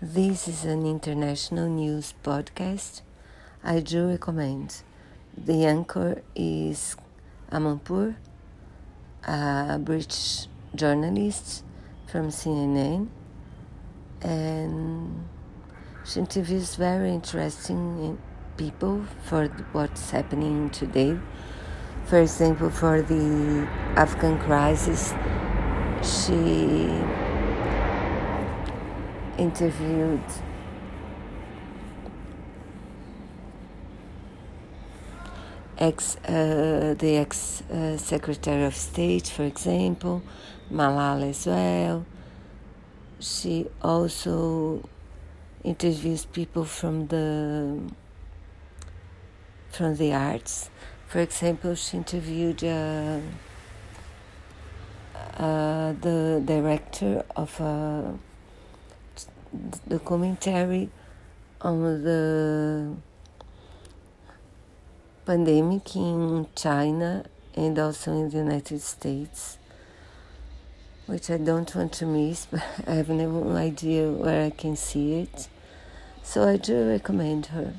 This is an international news podcast. I do recommend. The anchor is Amanpour, a British journalist from CNN, and she interviews very interesting people for what's happening today. For example, for the Afghan crisis, she interviewed. Ex uh, the ex uh, secretary of state for example malala as well. She also interviews people from the from the arts. For example she interviewed uh, uh the director of a the commentary on the pandemic in China and also in the United States, which I don't want to miss, but I have no idea where I can see it. So I do recommend her.